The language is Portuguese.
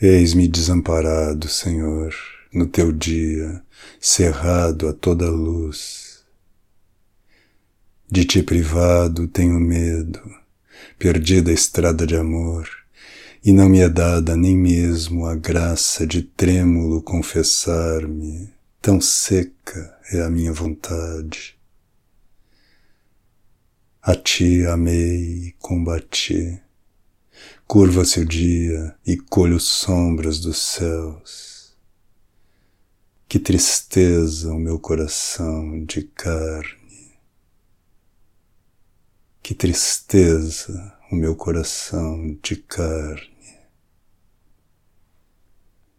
Eis-me desamparado, Senhor, no teu dia, cerrado a toda luz. De ti privado tenho medo, perdida a estrada de amor, e não me é dada nem mesmo a graça de trêmulo confessar-me, tão seca é a minha vontade. A ti amei e combati Curva-se o dia e colho sombras dos céus. Que tristeza o meu coração de carne. Que tristeza o meu coração de carne.